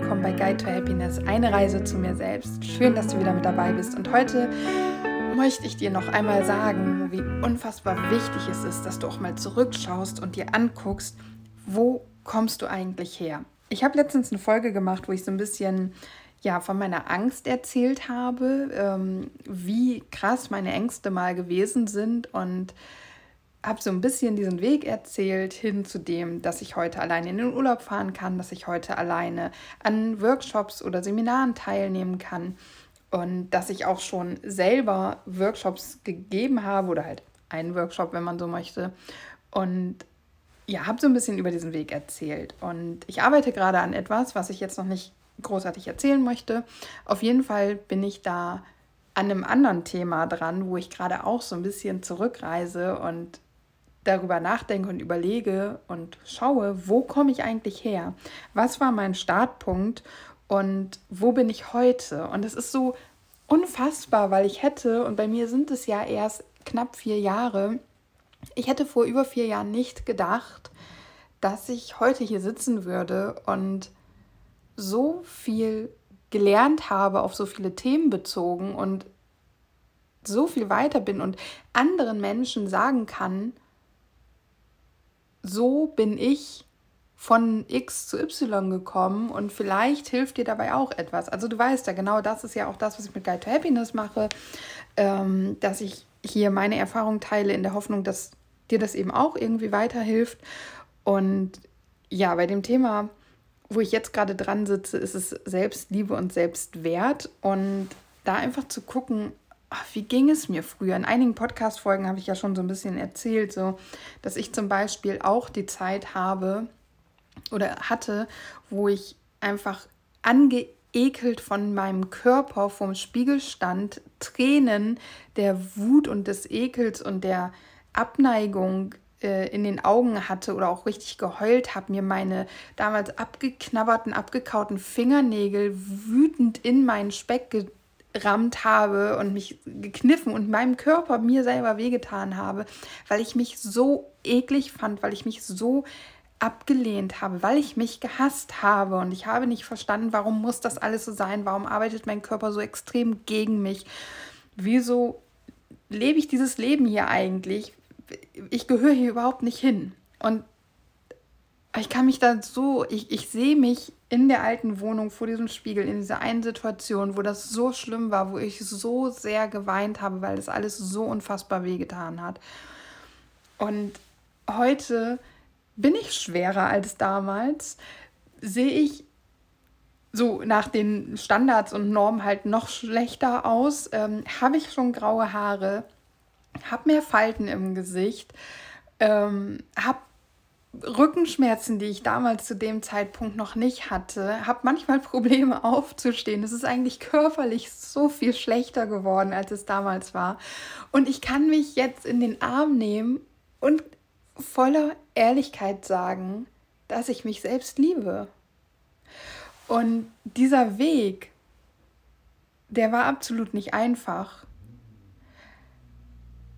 willkommen bei Guide to Happiness, eine Reise zu mir selbst. Schön, dass du wieder mit dabei bist. Und heute möchte ich dir noch einmal sagen, wie unfassbar wichtig es ist, dass du auch mal zurückschaust und dir anguckst, wo kommst du eigentlich her? Ich habe letztens eine Folge gemacht, wo ich so ein bisschen ja, von meiner Angst erzählt habe, ähm, wie krass meine Ängste mal gewesen sind und habe so ein bisschen diesen Weg erzählt hin zu dem, dass ich heute alleine in den Urlaub fahren kann, dass ich heute alleine an Workshops oder Seminaren teilnehmen kann und dass ich auch schon selber Workshops gegeben habe oder halt einen Workshop, wenn man so möchte. Und ja, habe so ein bisschen über diesen Weg erzählt. Und ich arbeite gerade an etwas, was ich jetzt noch nicht großartig erzählen möchte. Auf jeden Fall bin ich da an einem anderen Thema dran, wo ich gerade auch so ein bisschen zurückreise und darüber nachdenke und überlege und schaue, wo komme ich eigentlich her? Was war mein Startpunkt und wo bin ich heute? Und es ist so unfassbar, weil ich hätte, und bei mir sind es ja erst knapp vier Jahre, ich hätte vor über vier Jahren nicht gedacht, dass ich heute hier sitzen würde und so viel gelernt habe, auf so viele Themen bezogen und so viel weiter bin und anderen Menschen sagen kann, so bin ich von X zu Y gekommen und vielleicht hilft dir dabei auch etwas. Also du weißt ja genau, das ist ja auch das, was ich mit Guide to Happiness mache, ähm, dass ich hier meine Erfahrung teile in der Hoffnung, dass dir das eben auch irgendwie weiterhilft. Und ja, bei dem Thema, wo ich jetzt gerade dran sitze, ist es Selbstliebe und Selbstwert und da einfach zu gucken, ach, wie ging es mir früher? In einigen Podcast-Folgen habe ich ja schon so ein bisschen erzählt, so, dass ich zum Beispiel auch die Zeit habe oder hatte, wo ich einfach angeekelt von meinem Körper vorm Spiegel stand, Tränen der Wut und des Ekels und der Abneigung äh, in den Augen hatte oder auch richtig geheult habe, mir meine damals abgeknabberten, abgekauten Fingernägel wütend in meinen Speck gerammt habe und mich gekniffen und meinem Körper mir selber wehgetan habe, weil ich mich so eklig fand, weil ich mich so abgelehnt habe, weil ich mich gehasst habe. Und ich habe nicht verstanden, warum muss das alles so sein, warum arbeitet mein Körper so extrem gegen mich, wieso lebe ich dieses Leben hier eigentlich, ich gehöre hier überhaupt nicht hin. Und ich kann mich da so, ich, ich sehe mich in der alten Wohnung vor diesem Spiegel, in dieser einen Situation, wo das so schlimm war, wo ich so sehr geweint habe, weil das alles so unfassbar wehgetan hat. Und heute bin ich schwerer als damals, sehe ich so nach den Standards und Normen halt noch schlechter aus, ähm, habe ich schon graue Haare, habe mehr Falten im Gesicht, ähm, habe Rückenschmerzen, die ich damals zu dem Zeitpunkt noch nicht hatte, habe manchmal Probleme aufzustehen. Es ist eigentlich körperlich so viel schlechter geworden, als es damals war. Und ich kann mich jetzt in den Arm nehmen und voller Ehrlichkeit sagen, dass ich mich selbst liebe. Und dieser Weg, der war absolut nicht einfach.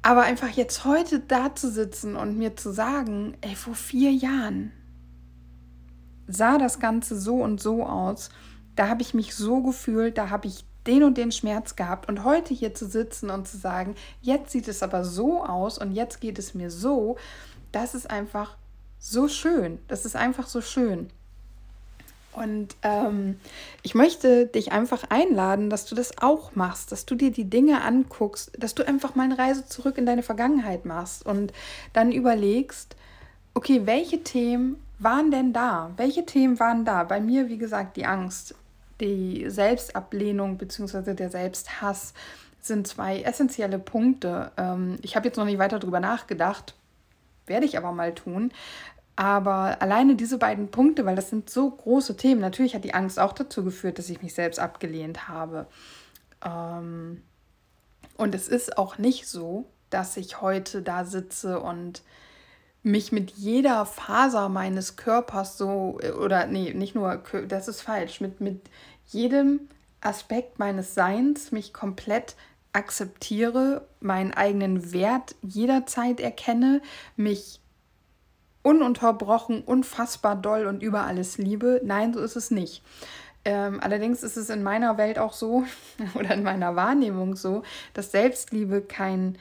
Aber einfach jetzt heute da zu sitzen und mir zu sagen, ey, vor vier Jahren sah das Ganze so und so aus, da habe ich mich so gefühlt, da habe ich den und den Schmerz gehabt und heute hier zu sitzen und zu sagen, jetzt sieht es aber so aus und jetzt geht es mir so, das ist einfach so schön. Das ist einfach so schön. Und ähm, ich möchte dich einfach einladen, dass du das auch machst, dass du dir die Dinge anguckst, dass du einfach mal eine Reise zurück in deine Vergangenheit machst und dann überlegst, okay, welche Themen waren denn da? Welche Themen waren da? Bei mir, wie gesagt, die Angst, die Selbstablehnung bzw. der Selbsthass sind zwei essentielle Punkte. Ähm, ich habe jetzt noch nicht weiter darüber nachgedacht, werde ich aber mal tun. Aber alleine diese beiden Punkte, weil das sind so große Themen, natürlich hat die Angst auch dazu geführt, dass ich mich selbst abgelehnt habe. Ähm, und es ist auch nicht so, dass ich heute da sitze und mich mit jeder Faser meines Körpers so, oder nee, nicht nur, das ist falsch, mit, mit jedem Aspekt meines Seins mich komplett akzeptiere, meinen eigenen Wert jederzeit erkenne, mich ununterbrochen, unfassbar doll und über alles liebe. Nein, so ist es nicht. Ähm, allerdings ist es in meiner Welt auch so oder in meiner Wahrnehmung so, dass Selbstliebe kein,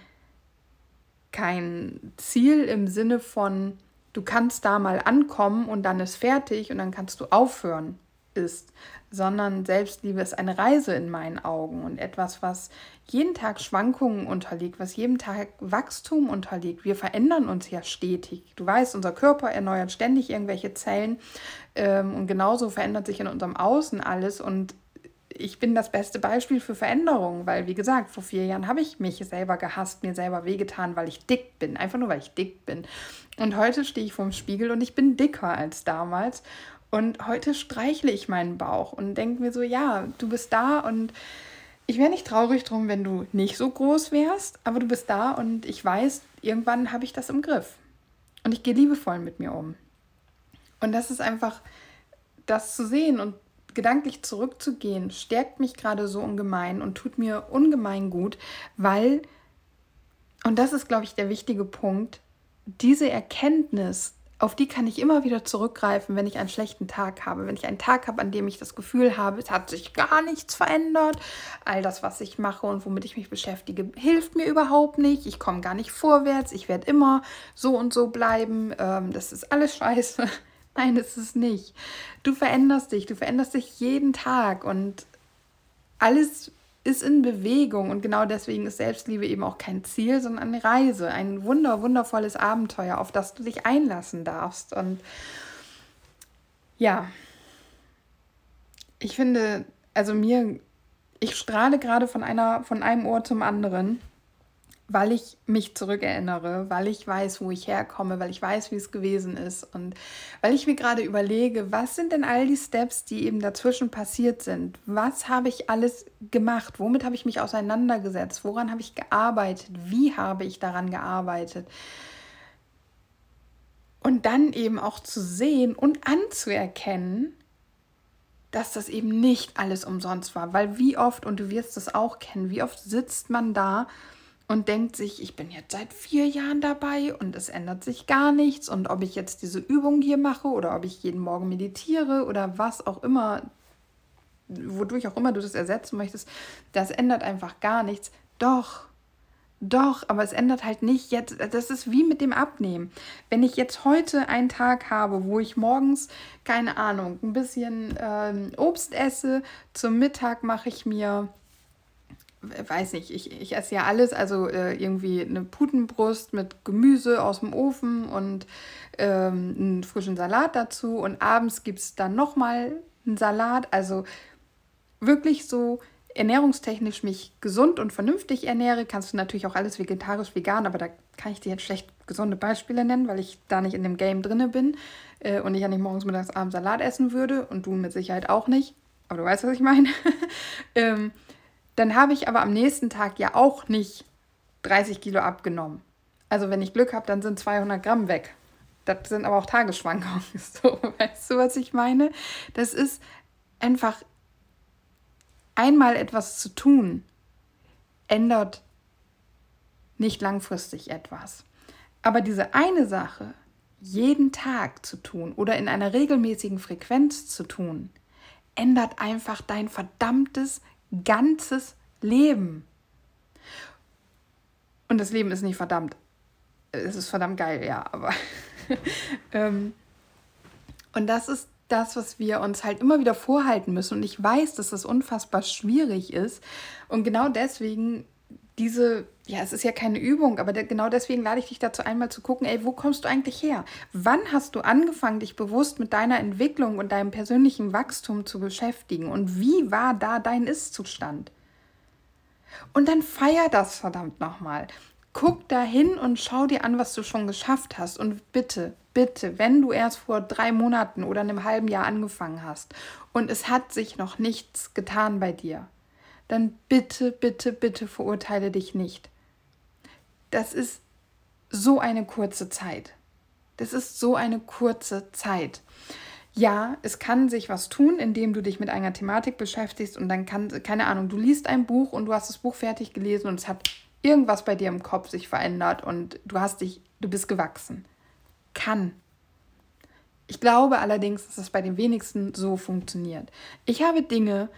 kein Ziel im Sinne von, du kannst da mal ankommen und dann ist fertig und dann kannst du aufhören ist, sondern Selbstliebe ist eine Reise in meinen Augen und etwas, was jeden Tag Schwankungen unterliegt, was jedem Tag Wachstum unterliegt. Wir verändern uns ja stetig. Du weißt, unser Körper erneuert ständig irgendwelche Zellen ähm, und genauso verändert sich in unserem Außen alles und ich bin das beste Beispiel für Veränderungen, weil, wie gesagt, vor vier Jahren habe ich mich selber gehasst, mir selber wehgetan, weil ich dick bin. Einfach nur, weil ich dick bin. Und heute stehe ich vorm Spiegel und ich bin dicker als damals. Und heute streichle ich meinen Bauch und denke mir so, ja, du bist da und ich wäre nicht traurig drum, wenn du nicht so groß wärst, aber du bist da und ich weiß, irgendwann habe ich das im Griff. Und ich gehe liebevoll mit mir um. Und das ist einfach, das zu sehen und gedanklich zurückzugehen, stärkt mich gerade so ungemein und tut mir ungemein gut, weil, und das ist, glaube ich, der wichtige Punkt, diese Erkenntnis auf die kann ich immer wieder zurückgreifen, wenn ich einen schlechten Tag habe. Wenn ich einen Tag habe, an dem ich das Gefühl habe, es hat sich gar nichts verändert. All das, was ich mache und womit ich mich beschäftige, hilft mir überhaupt nicht. Ich komme gar nicht vorwärts. Ich werde immer so und so bleiben. Ähm, das ist alles scheiße. Nein, das ist nicht. Du veränderst dich. Du veränderst dich jeden Tag und alles ist in Bewegung und genau deswegen ist Selbstliebe eben auch kein Ziel, sondern eine Reise, ein wunder, wundervolles Abenteuer, auf das du dich einlassen darfst. Und ja, ich finde, also mir, ich strahle gerade von einer, von einem Ohr zum anderen weil ich mich zurückerinnere, weil ich weiß, wo ich herkomme, weil ich weiß, wie es gewesen ist und weil ich mir gerade überlege, was sind denn all die Steps, die eben dazwischen passiert sind? Was habe ich alles gemacht? Womit habe ich mich auseinandergesetzt? Woran habe ich gearbeitet? Wie habe ich daran gearbeitet? Und dann eben auch zu sehen und anzuerkennen, dass das eben nicht alles umsonst war, weil wie oft, und du wirst es auch kennen, wie oft sitzt man da und denkt sich, ich bin jetzt seit vier Jahren dabei und es ändert sich gar nichts. Und ob ich jetzt diese Übung hier mache oder ob ich jeden Morgen meditiere oder was auch immer, wodurch auch immer du das ersetzen möchtest, das ändert einfach gar nichts. Doch, doch, aber es ändert halt nicht jetzt, das ist wie mit dem Abnehmen. Wenn ich jetzt heute einen Tag habe, wo ich morgens, keine Ahnung, ein bisschen ähm, Obst esse, zum Mittag mache ich mir weiß nicht, ich, ich esse ja alles, also äh, irgendwie eine Putenbrust mit Gemüse aus dem Ofen und ähm, einen frischen Salat dazu und abends gibt es dann nochmal einen Salat, also wirklich so ernährungstechnisch mich gesund und vernünftig ernähre, kannst du natürlich auch alles vegetarisch, vegan, aber da kann ich dir jetzt schlecht gesunde Beispiele nennen, weil ich da nicht in dem Game drinne bin äh, und ich ja nicht morgens, mittags, abends Salat essen würde und du mit Sicherheit auch nicht, aber du weißt, was ich meine. ähm, dann habe ich aber am nächsten Tag ja auch nicht 30 Kilo abgenommen. Also wenn ich Glück habe, dann sind 200 Gramm weg. Das sind aber auch Tagesschwankungen. So, weißt du, was ich meine? Das ist einfach einmal etwas zu tun, ändert nicht langfristig etwas. Aber diese eine Sache jeden Tag zu tun oder in einer regelmäßigen Frequenz zu tun, ändert einfach dein verdammtes ganzes Leben. Und das Leben ist nicht verdammt. Es ist verdammt geil, ja, aber. ähm, und das ist das, was wir uns halt immer wieder vorhalten müssen. Und ich weiß, dass das unfassbar schwierig ist. Und genau deswegen diese, ja, es ist ja keine Übung, aber genau deswegen lade ich dich dazu einmal zu gucken, ey, wo kommst du eigentlich her? Wann hast du angefangen, dich bewusst mit deiner Entwicklung und deinem persönlichen Wachstum zu beschäftigen? Und wie war da dein Ist-Zustand? Und dann feier das verdammt nochmal. Guck da hin und schau dir an, was du schon geschafft hast. Und bitte, bitte, wenn du erst vor drei Monaten oder einem halben Jahr angefangen hast und es hat sich noch nichts getan bei dir, dann bitte, bitte, bitte verurteile dich nicht. Das ist so eine kurze Zeit. Das ist so eine kurze Zeit. Ja, es kann sich was tun, indem du dich mit einer Thematik beschäftigst und dann kann, keine Ahnung, du liest ein Buch und du hast das Buch fertig gelesen und es hat irgendwas bei dir im Kopf sich verändert und du hast dich, du bist gewachsen. Kann. Ich, glaube allerdings, dass es bei den wenigsten so funktioniert. Ich habe Dinge,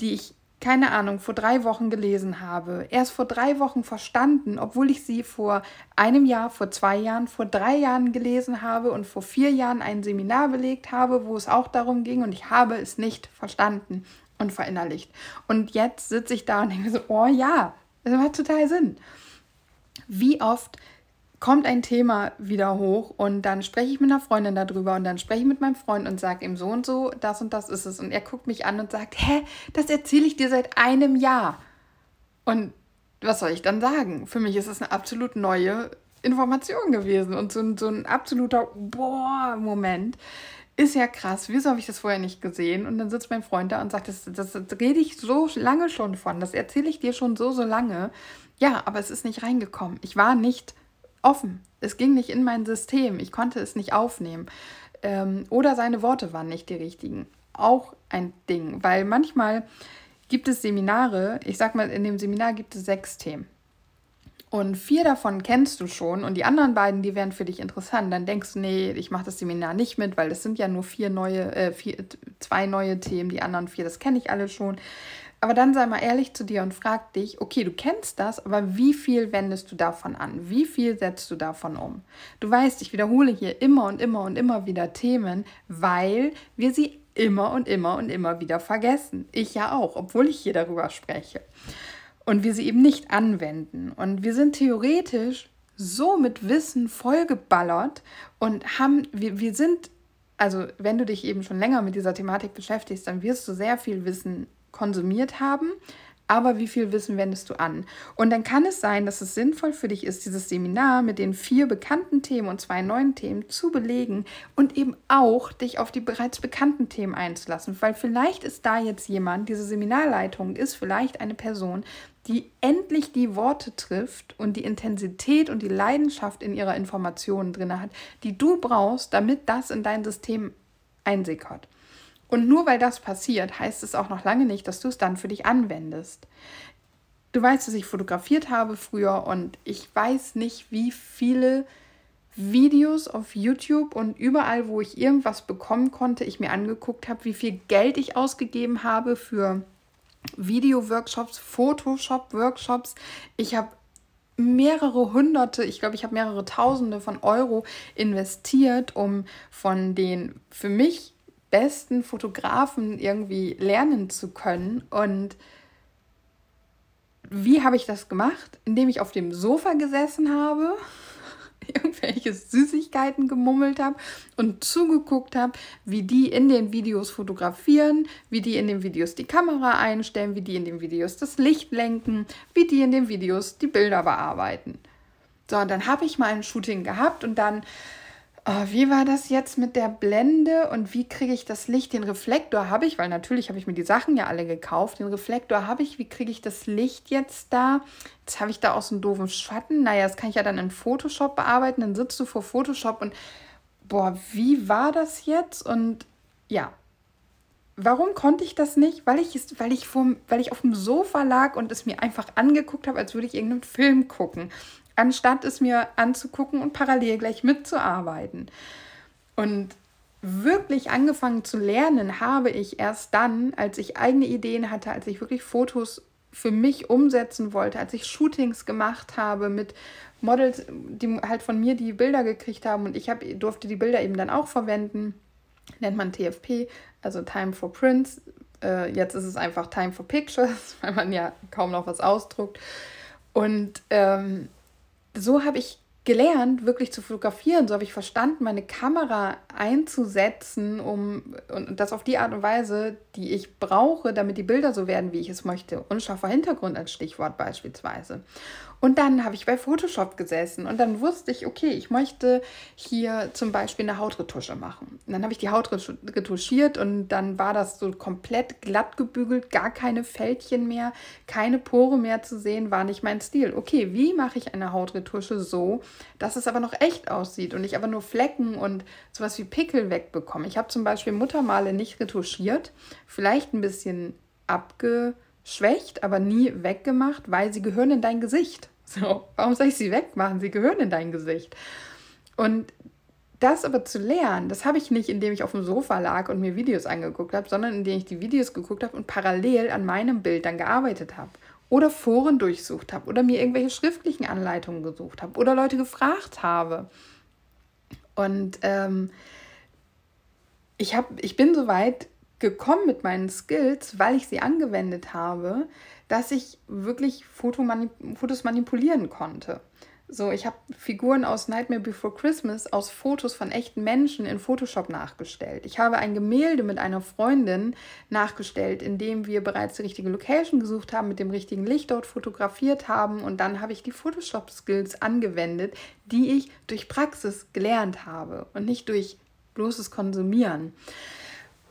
die ich keine Ahnung, vor drei Wochen gelesen habe, erst vor drei Wochen verstanden, obwohl ich sie vor einem Jahr, vor zwei Jahren, vor drei Jahren gelesen habe und vor vier Jahren ein Seminar belegt habe, wo es auch darum ging und ich habe es nicht verstanden und verinnerlicht. Und jetzt sitze ich da und denke so, oh ja, das macht total Sinn. Wie oft kommt ein Thema wieder hoch und dann spreche ich mit einer Freundin darüber und dann spreche ich mit meinem Freund und sage ihm so und so, das und das ist es. Und er guckt mich an und sagt, hä, das erzähle ich dir seit einem Jahr. Und was soll ich dann sagen? Für mich ist es eine absolut neue Information gewesen und so, so ein absoluter Boah-Moment. Ist ja krass, wieso habe ich das vorher nicht gesehen? Und dann sitzt mein Freund da und sagt, das, das, das rede ich so lange schon von, das erzähle ich dir schon so, so lange. Ja, aber es ist nicht reingekommen. Ich war nicht offen. Es ging nicht in mein System. Ich konnte es nicht aufnehmen. Ähm, oder seine Worte waren nicht die richtigen. Auch ein Ding, weil manchmal gibt es Seminare, ich sag mal, in dem Seminar gibt es sechs Themen. Und vier davon kennst du schon und die anderen beiden, die wären für dich interessant. Dann denkst du, nee, ich mache das Seminar nicht mit, weil es sind ja nur vier neue, äh, vier, zwei neue Themen, die anderen vier, das kenne ich alle schon. Aber dann sei mal ehrlich zu dir und frag dich, okay, du kennst das, aber wie viel wendest du davon an? Wie viel setzt du davon um? Du weißt, ich wiederhole hier immer und immer und immer wieder Themen, weil wir sie immer und immer und immer wieder vergessen. Ich ja auch, obwohl ich hier darüber spreche. Und wir sie eben nicht anwenden. Und wir sind theoretisch so mit Wissen vollgeballert und haben, wir, wir sind also wenn du dich eben schon länger mit dieser Thematik beschäftigst, dann wirst du sehr viel Wissen konsumiert haben, aber wie viel Wissen wendest du an? Und dann kann es sein, dass es sinnvoll für dich ist, dieses Seminar mit den vier bekannten Themen und zwei neuen Themen zu belegen und eben auch dich auf die bereits bekannten Themen einzulassen, weil vielleicht ist da jetzt jemand, diese Seminarleitung ist vielleicht eine Person, die endlich die Worte trifft und die Intensität und die Leidenschaft in ihrer Information drin hat, die du brauchst, damit das in dein System einsickert. Und nur weil das passiert, heißt es auch noch lange nicht, dass du es dann für dich anwendest. Du weißt, dass ich fotografiert habe früher und ich weiß nicht, wie viele Videos auf YouTube und überall, wo ich irgendwas bekommen konnte, ich mir angeguckt habe, wie viel Geld ich ausgegeben habe für Video-Workshops, Photoshop-Workshops. Ich habe mehrere hunderte, ich glaube, ich habe mehrere tausende von Euro investiert, um von den für mich besten Fotografen irgendwie lernen zu können. Und wie habe ich das gemacht? Indem ich auf dem Sofa gesessen habe, irgendwelche Süßigkeiten gemummelt habe und zugeguckt habe, wie die in den Videos fotografieren, wie die in den Videos die Kamera einstellen, wie die in den Videos das Licht lenken, wie die in den Videos die Bilder bearbeiten. So, und dann habe ich mal ein Shooting gehabt und dann Oh, wie war das jetzt mit der Blende und wie kriege ich das Licht? Den Reflektor habe ich, weil natürlich habe ich mir die Sachen ja alle gekauft. Den Reflektor habe ich. Wie kriege ich das Licht jetzt da? Jetzt habe ich da auch so einen doofen Schatten. Naja, das kann ich ja dann in Photoshop bearbeiten. Dann sitzt du vor Photoshop und boah, wie war das jetzt? Und ja, warum konnte ich das nicht? Weil ich, weil ich, vom, weil ich auf dem Sofa lag und es mir einfach angeguckt habe, als würde ich irgendeinen Film gucken anstatt es mir anzugucken und parallel gleich mitzuarbeiten. Und wirklich angefangen zu lernen habe ich erst dann, als ich eigene Ideen hatte, als ich wirklich Fotos für mich umsetzen wollte, als ich Shootings gemacht habe mit Models, die halt von mir die Bilder gekriegt haben und ich hab, durfte die Bilder eben dann auch verwenden. Nennt man TFP, also Time for Prints. Äh, jetzt ist es einfach Time for Pictures, weil man ja kaum noch was ausdruckt. Und ähm, so habe ich gelernt, wirklich zu fotografieren. So habe ich verstanden, meine Kamera einzusetzen, um und das auf die Art und Weise, die ich brauche, damit die Bilder so werden, wie ich es möchte. Unscharfer Hintergrund als Stichwort beispielsweise. Und dann habe ich bei Photoshop gesessen und dann wusste ich, okay, ich möchte hier zum Beispiel eine Hautretusche machen. Und dann habe ich die Haut retuschiert und dann war das so komplett glatt gebügelt, gar keine Fältchen mehr, keine Pore mehr zu sehen, war nicht mein Stil. Okay, wie mache ich eine Hautretusche so, dass es aber noch echt aussieht und ich aber nur Flecken und sowas wie Pickel wegbekomme? Ich habe zum Beispiel Muttermale nicht retuschiert, vielleicht ein bisschen abge schwächt, aber nie weggemacht, weil sie gehören in dein Gesicht. So, warum soll ich sie wegmachen? Sie gehören in dein Gesicht. Und das aber zu lernen, das habe ich nicht, indem ich auf dem Sofa lag und mir Videos angeguckt habe, sondern indem ich die Videos geguckt habe und parallel an meinem Bild dann gearbeitet habe. Oder Foren durchsucht habe oder mir irgendwelche schriftlichen Anleitungen gesucht habe oder Leute gefragt habe. Und ähm, ich, hab, ich bin so weit gekommen mit meinen Skills, weil ich sie angewendet habe, dass ich wirklich Fotomanip Fotos manipulieren konnte. So, ich habe Figuren aus Nightmare Before Christmas aus Fotos von echten Menschen in Photoshop nachgestellt. Ich habe ein Gemälde mit einer Freundin nachgestellt, in dem wir bereits die richtige Location gesucht haben, mit dem richtigen Licht dort fotografiert haben und dann habe ich die Photoshop-Skills angewendet, die ich durch Praxis gelernt habe und nicht durch bloßes Konsumieren.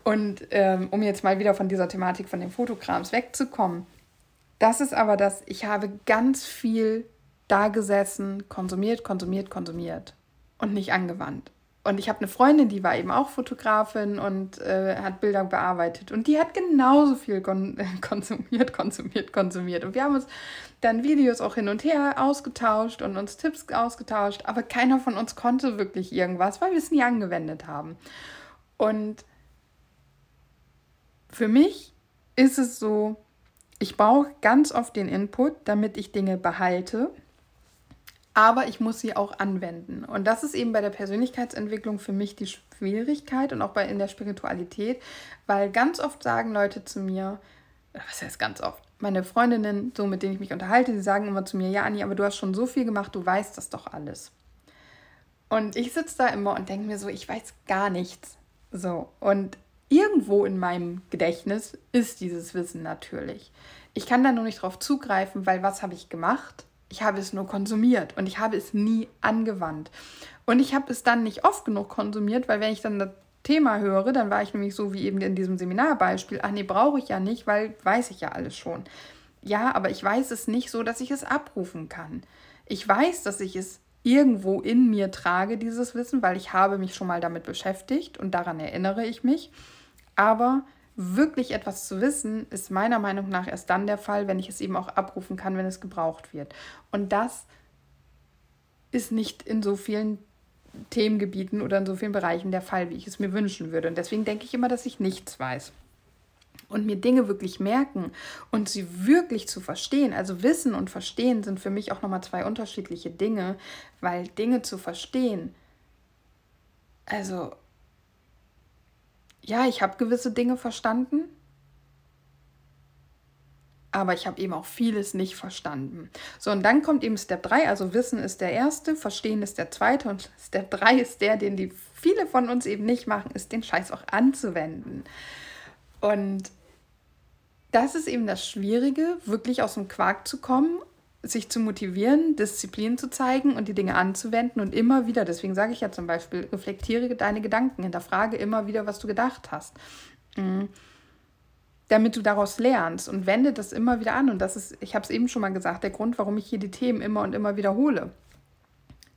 Und ähm, um jetzt mal wieder von dieser Thematik von den Fotokrams wegzukommen, das ist aber das, ich habe ganz viel da gesessen, konsumiert, konsumiert, konsumiert und nicht angewandt. Und ich habe eine Freundin, die war eben auch Fotografin und äh, hat Bilder bearbeitet. Und die hat genauso viel kon konsumiert, konsumiert, konsumiert. Und wir haben uns dann Videos auch hin und her ausgetauscht und uns Tipps ausgetauscht. Aber keiner von uns konnte wirklich irgendwas, weil wir es nie angewendet haben. Und für mich ist es so, ich brauche ganz oft den Input, damit ich Dinge behalte aber ich muss sie auch anwenden. Und das ist eben bei der Persönlichkeitsentwicklung für mich die Schwierigkeit und auch bei in der Spiritualität, weil ganz oft sagen Leute zu mir, was heißt ganz oft? Meine Freundinnen, so mit denen ich mich unterhalte, die sagen immer zu mir, ja, Anni, aber du hast schon so viel gemacht, du weißt das doch alles. Und ich sitze da immer und denke mir so, ich weiß gar nichts. So, und irgendwo in meinem Gedächtnis ist dieses Wissen natürlich. Ich kann da nur nicht drauf zugreifen, weil was habe ich gemacht? Ich habe es nur konsumiert und ich habe es nie angewandt. Und ich habe es dann nicht oft genug konsumiert, weil wenn ich dann das Thema höre, dann war ich nämlich so wie eben in diesem Seminarbeispiel, ach nee, brauche ich ja nicht, weil weiß ich ja alles schon. Ja, aber ich weiß es nicht so, dass ich es abrufen kann. Ich weiß, dass ich es irgendwo in mir trage, dieses Wissen, weil ich habe mich schon mal damit beschäftigt und daran erinnere ich mich. Aber wirklich etwas zu wissen, ist meiner Meinung nach erst dann der Fall, wenn ich es eben auch abrufen kann, wenn es gebraucht wird. Und das ist nicht in so vielen Themengebieten oder in so vielen Bereichen der Fall, wie ich es mir wünschen würde. Und deswegen denke ich immer, dass ich nichts weiß. Und mir Dinge wirklich merken und sie wirklich zu verstehen. Also Wissen und Verstehen sind für mich auch nochmal zwei unterschiedliche Dinge, weil Dinge zu verstehen, also ja, ich habe gewisse Dinge verstanden, aber ich habe eben auch vieles nicht verstanden. So, und dann kommt eben Step 3, also Wissen ist der erste, Verstehen ist der zweite und Step 3 ist der, den die viele von uns eben nicht machen, ist den Scheiß auch anzuwenden. Und das ist eben das Schwierige, wirklich aus dem Quark zu kommen sich zu motivieren, Disziplin zu zeigen und die Dinge anzuwenden und immer wieder, deswegen sage ich ja zum Beispiel, reflektiere deine Gedanken, hinterfrage immer wieder, was du gedacht hast. Mhm. Damit du daraus lernst und wende das immer wieder an. Und das ist, ich habe es eben schon mal gesagt, der Grund, warum ich hier die Themen immer und immer wiederhole.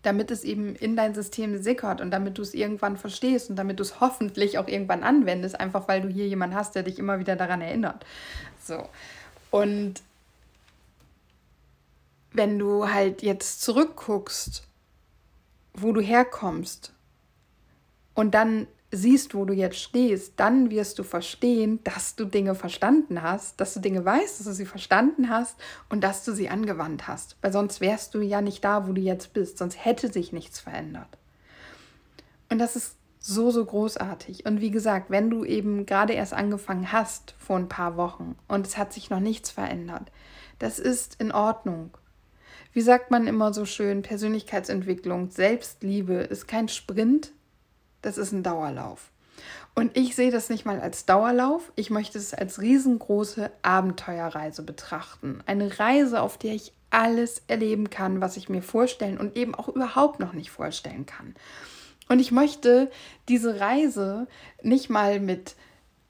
Damit es eben in dein System sickert und damit du es irgendwann verstehst und damit du es hoffentlich auch irgendwann anwendest, einfach weil du hier jemanden hast, der dich immer wieder daran erinnert. So. Und wenn du halt jetzt zurückguckst, wo du herkommst und dann siehst, wo du jetzt stehst, dann wirst du verstehen, dass du Dinge verstanden hast, dass du Dinge weißt, dass du sie verstanden hast und dass du sie angewandt hast. Weil sonst wärst du ja nicht da, wo du jetzt bist, sonst hätte sich nichts verändert. Und das ist so, so großartig. Und wie gesagt, wenn du eben gerade erst angefangen hast vor ein paar Wochen und es hat sich noch nichts verändert, das ist in Ordnung. Wie sagt man immer so schön, Persönlichkeitsentwicklung, Selbstliebe ist kein Sprint, das ist ein Dauerlauf. Und ich sehe das nicht mal als Dauerlauf, ich möchte es als riesengroße Abenteuerreise betrachten. Eine Reise, auf der ich alles erleben kann, was ich mir vorstellen und eben auch überhaupt noch nicht vorstellen kann. Und ich möchte diese Reise nicht mal mit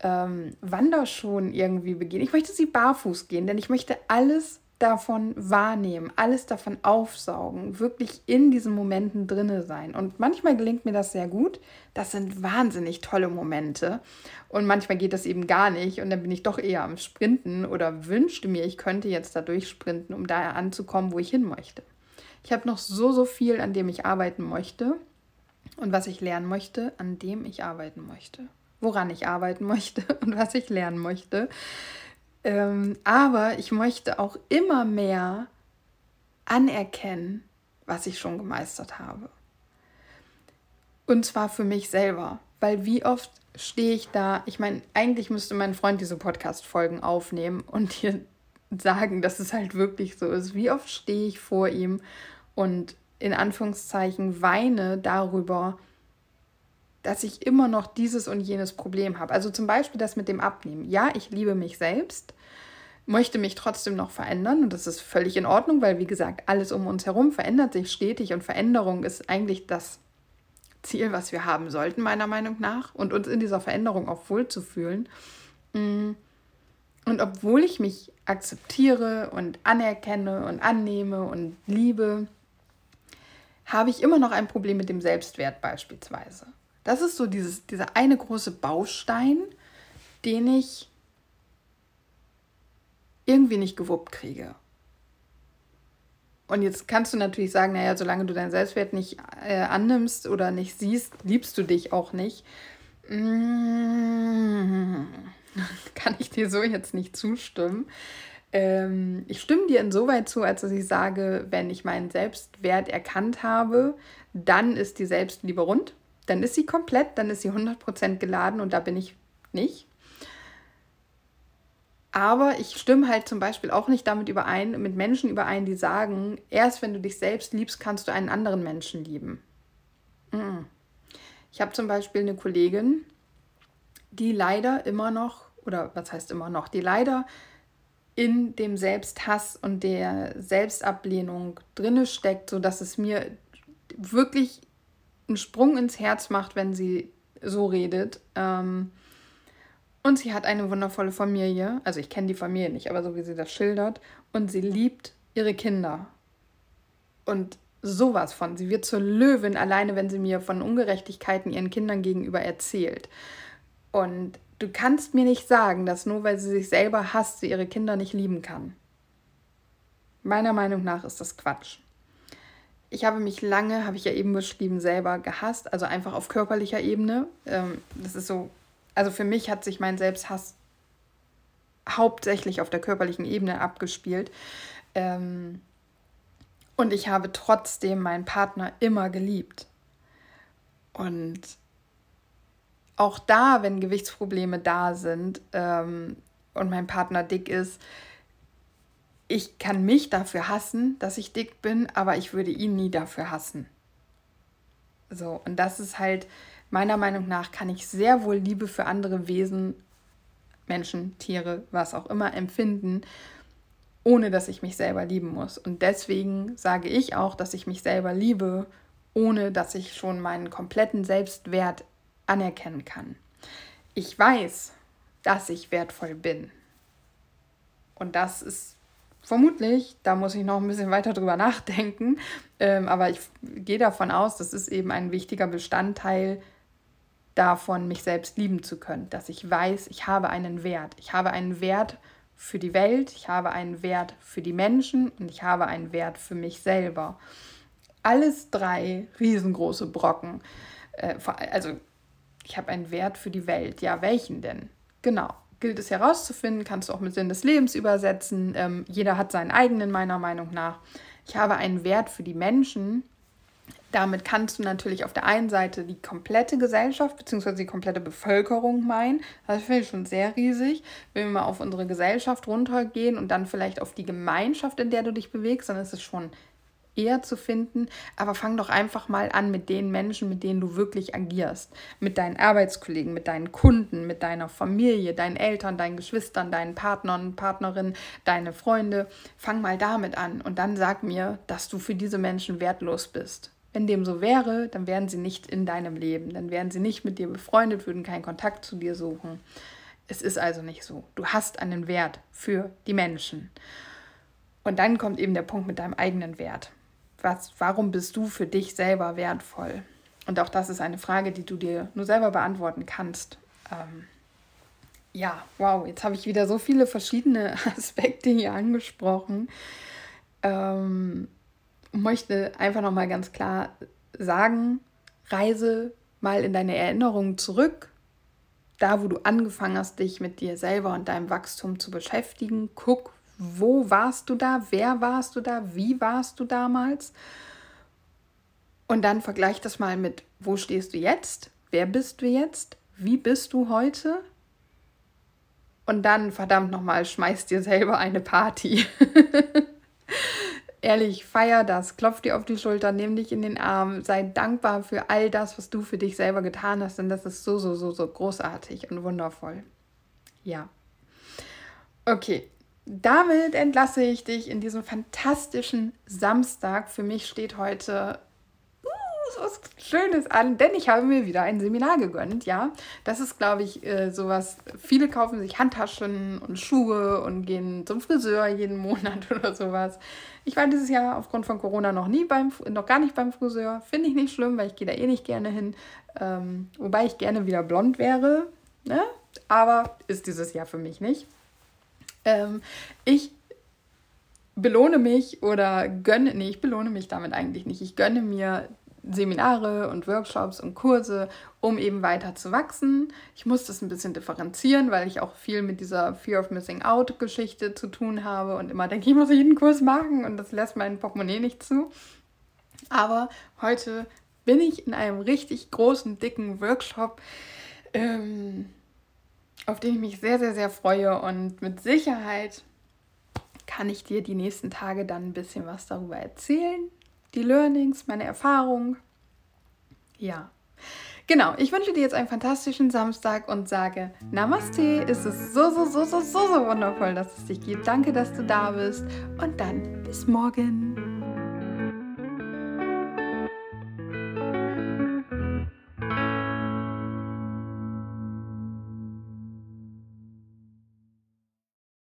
ähm, Wanderschuhen irgendwie begehen. Ich möchte sie barfuß gehen, denn ich möchte alles davon wahrnehmen, alles davon aufsaugen, wirklich in diesen Momenten drinne sein. Und manchmal gelingt mir das sehr gut. Das sind wahnsinnig tolle Momente. Und manchmal geht das eben gar nicht. Und dann bin ich doch eher am Sprinten oder wünschte mir, ich könnte jetzt da durchsprinten, um da anzukommen, wo ich hin möchte. Ich habe noch so, so viel, an dem ich arbeiten möchte. und was ich lernen möchte, an dem ich arbeiten möchte. Woran ich arbeiten möchte und was ich lernen möchte. Ähm, aber ich möchte auch immer mehr anerkennen, was ich schon gemeistert habe. Und zwar für mich selber. Weil wie oft stehe ich da, ich meine, eigentlich müsste mein Freund diese Podcast-Folgen aufnehmen und dir sagen, dass es halt wirklich so ist. Wie oft stehe ich vor ihm und in Anführungszeichen weine darüber, dass ich immer noch dieses und jenes Problem habe. Also zum Beispiel das mit dem Abnehmen. Ja, ich liebe mich selbst, möchte mich trotzdem noch verändern und das ist völlig in Ordnung, weil wie gesagt, alles um uns herum verändert sich stetig und Veränderung ist eigentlich das Ziel, was wir haben sollten, meiner Meinung nach, und uns in dieser Veränderung auch wohlzufühlen. Mm. Und obwohl ich mich akzeptiere und anerkenne und annehme und liebe, habe ich immer noch ein Problem mit dem Selbstwert beispielsweise. Das ist so dieses, dieser eine große Baustein, den ich irgendwie nicht gewuppt kriege. Und jetzt kannst du natürlich sagen, naja, solange du deinen Selbstwert nicht äh, annimmst oder nicht siehst, liebst du dich auch nicht. Mmh, kann ich dir so jetzt nicht zustimmen. Ähm, ich stimme dir insoweit zu, als dass ich sage, wenn ich meinen Selbstwert erkannt habe, dann ist die Selbstliebe rund. Dann ist sie komplett, dann ist sie 100% geladen und da bin ich nicht. Aber ich stimme halt zum Beispiel auch nicht damit überein, mit Menschen überein, die sagen, erst wenn du dich selbst liebst, kannst du einen anderen Menschen lieben. Ich habe zum Beispiel eine Kollegin, die leider immer noch, oder was heißt immer noch, die leider in dem Selbsthass und der Selbstablehnung drinne steckt, sodass es mir wirklich einen Sprung ins Herz macht, wenn sie so redet. Ähm, und sie hat eine wundervolle Familie. Also ich kenne die Familie nicht, aber so wie sie das schildert. Und sie liebt ihre Kinder. Und sowas von. Sie wird zur Löwin, alleine wenn sie mir von Ungerechtigkeiten ihren Kindern gegenüber erzählt. Und du kannst mir nicht sagen, dass nur weil sie sich selber hasst, sie ihre Kinder nicht lieben kann. Meiner Meinung nach ist das Quatsch. Ich habe mich lange, habe ich ja eben beschrieben, selber gehasst, also einfach auf körperlicher Ebene. Ähm, das ist so also für mich hat sich mein Selbsthass hauptsächlich auf der körperlichen Ebene abgespielt. Ähm, und ich habe trotzdem meinen Partner immer geliebt. Und auch da, wenn Gewichtsprobleme da sind ähm, und mein Partner dick ist, ich kann mich dafür hassen, dass ich dick bin, aber ich würde ihn nie dafür hassen. So, und das ist halt meiner Meinung nach kann ich sehr wohl Liebe für andere Wesen, Menschen, Tiere, was auch immer empfinden, ohne dass ich mich selber lieben muss. Und deswegen sage ich auch, dass ich mich selber liebe, ohne dass ich schon meinen kompletten Selbstwert anerkennen kann. Ich weiß, dass ich wertvoll bin. Und das ist vermutlich, da muss ich noch ein bisschen weiter drüber nachdenken, ähm, aber ich gehe davon aus, das ist eben ein wichtiger Bestandteil davon, mich selbst lieben zu können, dass ich weiß, ich habe einen Wert. Ich habe einen Wert für die Welt, ich habe einen Wert für die Menschen und ich habe einen Wert für mich selber. Alles drei riesengroße Brocken. Äh, also ich habe einen Wert für die Welt. Ja, welchen denn? Genau. Gilt es herauszufinden, kannst du auch mit Sinn des Lebens übersetzen. Ähm, jeder hat seinen eigenen, meiner Meinung nach. Ich habe einen Wert für die Menschen damit kannst du natürlich auf der einen Seite die komplette Gesellschaft bzw. die komplette Bevölkerung meinen. Das finde ich schon sehr riesig. Wenn wir mal auf unsere Gesellschaft runtergehen und dann vielleicht auf die Gemeinschaft, in der du dich bewegst, dann ist es schon eher zu finden. Aber fang doch einfach mal an mit den Menschen, mit denen du wirklich agierst. Mit deinen Arbeitskollegen, mit deinen Kunden, mit deiner Familie, deinen Eltern, deinen Geschwistern, deinen Partnern, Partnerinnen, deine Freunde. Fang mal damit an und dann sag mir, dass du für diese Menschen wertlos bist. Wenn dem so wäre, dann wären sie nicht in deinem Leben, dann wären sie nicht mit dir befreundet, würden keinen Kontakt zu dir suchen. Es ist also nicht so. Du hast einen Wert für die Menschen. Und dann kommt eben der Punkt mit deinem eigenen Wert. Was, warum bist du für dich selber wertvoll? Und auch das ist eine Frage, die du dir nur selber beantworten kannst. Ähm, ja, wow, jetzt habe ich wieder so viele verschiedene Aspekte hier angesprochen. Ähm, möchte einfach nochmal ganz klar sagen, reise mal in deine Erinnerungen zurück, da wo du angefangen hast, dich mit dir selber und deinem Wachstum zu beschäftigen. Guck, wo warst du da? Wer warst du da? Wie warst du damals? Und dann vergleich das mal mit, wo stehst du jetzt? Wer bist du jetzt? Wie bist du heute? Und dann, verdammt nochmal, schmeiß dir selber eine Party. Ehrlich, feier das, klopf dir auf die Schulter, nimm dich in den Arm, sei dankbar für all das, was du für dich selber getan hast, denn das ist so, so, so, so großartig und wundervoll. Ja. Okay, damit entlasse ich dich in diesem fantastischen Samstag. Für mich steht heute so was Schönes an, denn ich habe mir wieder ein Seminar gegönnt, ja. Das ist, glaube ich, äh, sowas, viele kaufen sich Handtaschen und Schuhe und gehen zum Friseur jeden Monat oder sowas. Ich war dieses Jahr aufgrund von Corona noch nie beim, noch gar nicht beim Friseur. Finde ich nicht schlimm, weil ich gehe da eh nicht gerne hin. Ähm, wobei ich gerne wieder blond wäre, ne? Aber ist dieses Jahr für mich nicht. Ähm, ich belohne mich oder gönne, nee, ich belohne mich damit eigentlich nicht. Ich gönne mir Seminare und Workshops und Kurse, um eben weiter zu wachsen. Ich muss das ein bisschen differenzieren, weil ich auch viel mit dieser Fear of Missing Out Geschichte zu tun habe und immer denke, ich muss jeden Kurs machen und das lässt mein Portemonnaie nicht zu. Aber heute bin ich in einem richtig großen, dicken Workshop, ähm, auf den ich mich sehr, sehr, sehr freue und mit Sicherheit kann ich dir die nächsten Tage dann ein bisschen was darüber erzählen, die Learnings, meine Erfahrung. Ja. Genau, ich wünsche dir jetzt einen fantastischen Samstag und sage Namaste. Es ist so, so, so, so, so, so wundervoll, dass es dich gibt. Danke, dass du da bist. Und dann bis morgen.